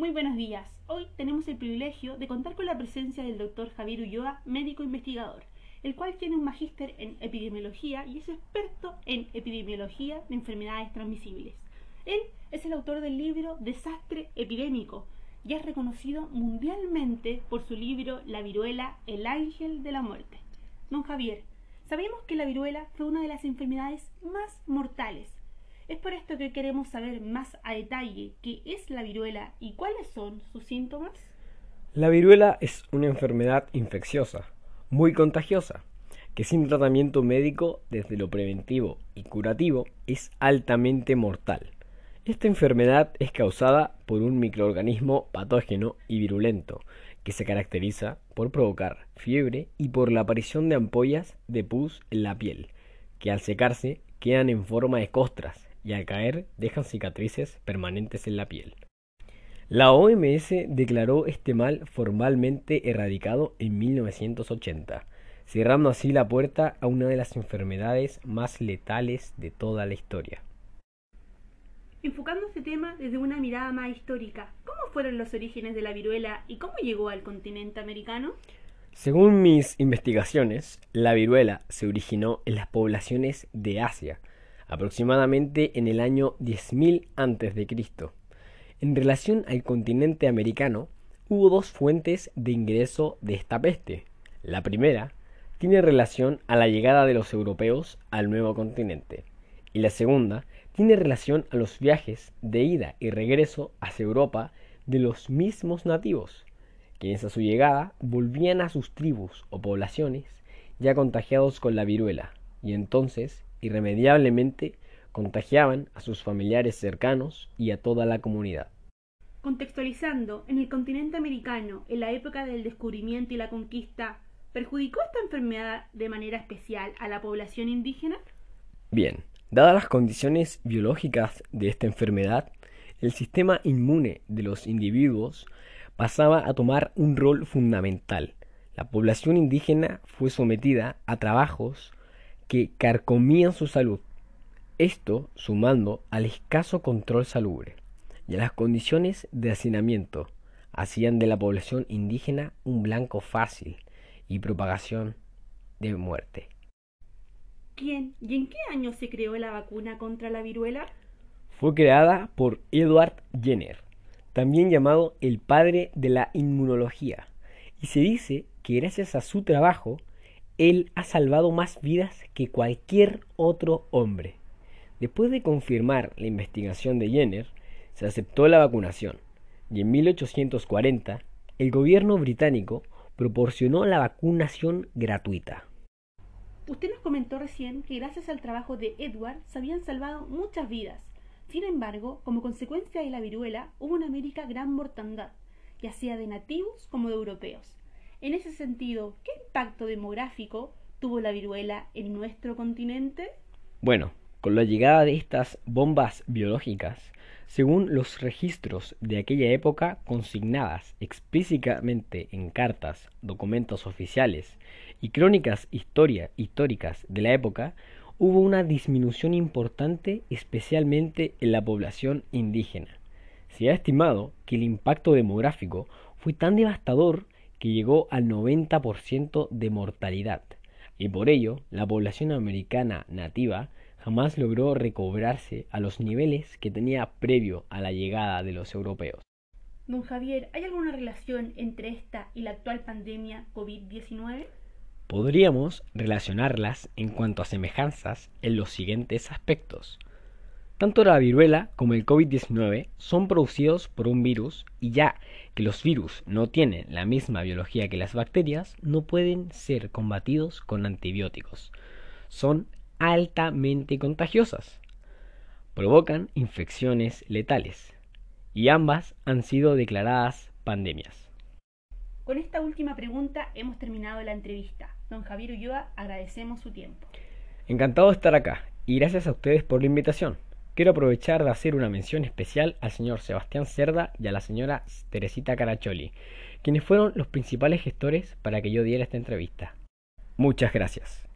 Muy buenos días. Hoy tenemos el privilegio de contar con la presencia del doctor Javier Ulloa, médico investigador, el cual tiene un magíster en epidemiología y es experto en epidemiología de enfermedades transmisibles. Él es el autor del libro Desastre Epidémico y es reconocido mundialmente por su libro La viruela, el ángel de la muerte. Don Javier, sabemos que la viruela fue una de las enfermedades más mortales es por esto que queremos saber más a detalle qué es la viruela y cuáles son sus síntomas. La viruela es una enfermedad infecciosa, muy contagiosa, que sin tratamiento médico desde lo preventivo y curativo es altamente mortal. Esta enfermedad es causada por un microorganismo patógeno y virulento, que se caracteriza por provocar fiebre y por la aparición de ampollas de pus en la piel, que al secarse quedan en forma de costras y al caer dejan cicatrices permanentes en la piel. La OMS declaró este mal formalmente erradicado en 1980, cerrando así la puerta a una de las enfermedades más letales de toda la historia. Enfocando este tema desde una mirada más histórica, ¿cómo fueron los orígenes de la viruela y cómo llegó al continente americano? Según mis investigaciones, la viruela se originó en las poblaciones de Asia, aproximadamente en el año 10.000 a.C. En relación al continente americano, hubo dos fuentes de ingreso de esta peste. La primera tiene relación a la llegada de los europeos al nuevo continente, y la segunda tiene relación a los viajes de ida y regreso hacia Europa de los mismos nativos, quienes a su llegada volvían a sus tribus o poblaciones ya contagiados con la viruela, y entonces irremediablemente contagiaban a sus familiares cercanos y a toda la comunidad. Contextualizando, en el continente americano, en la época del descubrimiento y la conquista, ¿perjudicó esta enfermedad de manera especial a la población indígena? Bien, dadas las condiciones biológicas de esta enfermedad, el sistema inmune de los individuos pasaba a tomar un rol fundamental. La población indígena fue sometida a trabajos que carcomían su salud. Esto sumando al escaso control salubre y a las condiciones de hacinamiento hacían de la población indígena un blanco fácil y propagación de muerte. ¿Quién y en qué año se creó la vacuna contra la viruela? Fue creada por Edward Jenner, también llamado el padre de la inmunología, y se dice que gracias a su trabajo él ha salvado más vidas que cualquier otro hombre. Después de confirmar la investigación de Jenner, se aceptó la vacunación y en 1840 el gobierno británico proporcionó la vacunación gratuita. Usted nos comentó recién que gracias al trabajo de Edward se habían salvado muchas vidas. Sin embargo, como consecuencia de la viruela, hubo en América gran mortandad, ya sea de nativos como de europeos. En ese sentido, ¿qué impacto demográfico tuvo la viruela en nuestro continente? Bueno, con la llegada de estas bombas biológicas, según los registros de aquella época consignadas explícitamente en cartas, documentos oficiales y crónicas históricas de la época, hubo una disminución importante especialmente en la población indígena. Se ha estimado que el impacto demográfico fue tan devastador que llegó al 90% de mortalidad, y por ello la población americana nativa jamás logró recobrarse a los niveles que tenía previo a la llegada de los europeos. Don Javier, ¿hay alguna relación entre esta y la actual pandemia COVID-19? Podríamos relacionarlas en cuanto a semejanzas en los siguientes aspectos. Tanto la viruela como el COVID-19 son producidos por un virus y ya que los virus no tienen la misma biología que las bacterias, no pueden ser combatidos con antibióticos. Son altamente contagiosas. Provocan infecciones letales. Y ambas han sido declaradas pandemias. Con esta última pregunta hemos terminado la entrevista. Don Javier Ulloa, agradecemos su tiempo. Encantado de estar acá y gracias a ustedes por la invitación. Quiero aprovechar de hacer una mención especial al señor Sebastián Cerda y a la señora Teresita Caracholi, quienes fueron los principales gestores para que yo diera esta entrevista. Muchas gracias.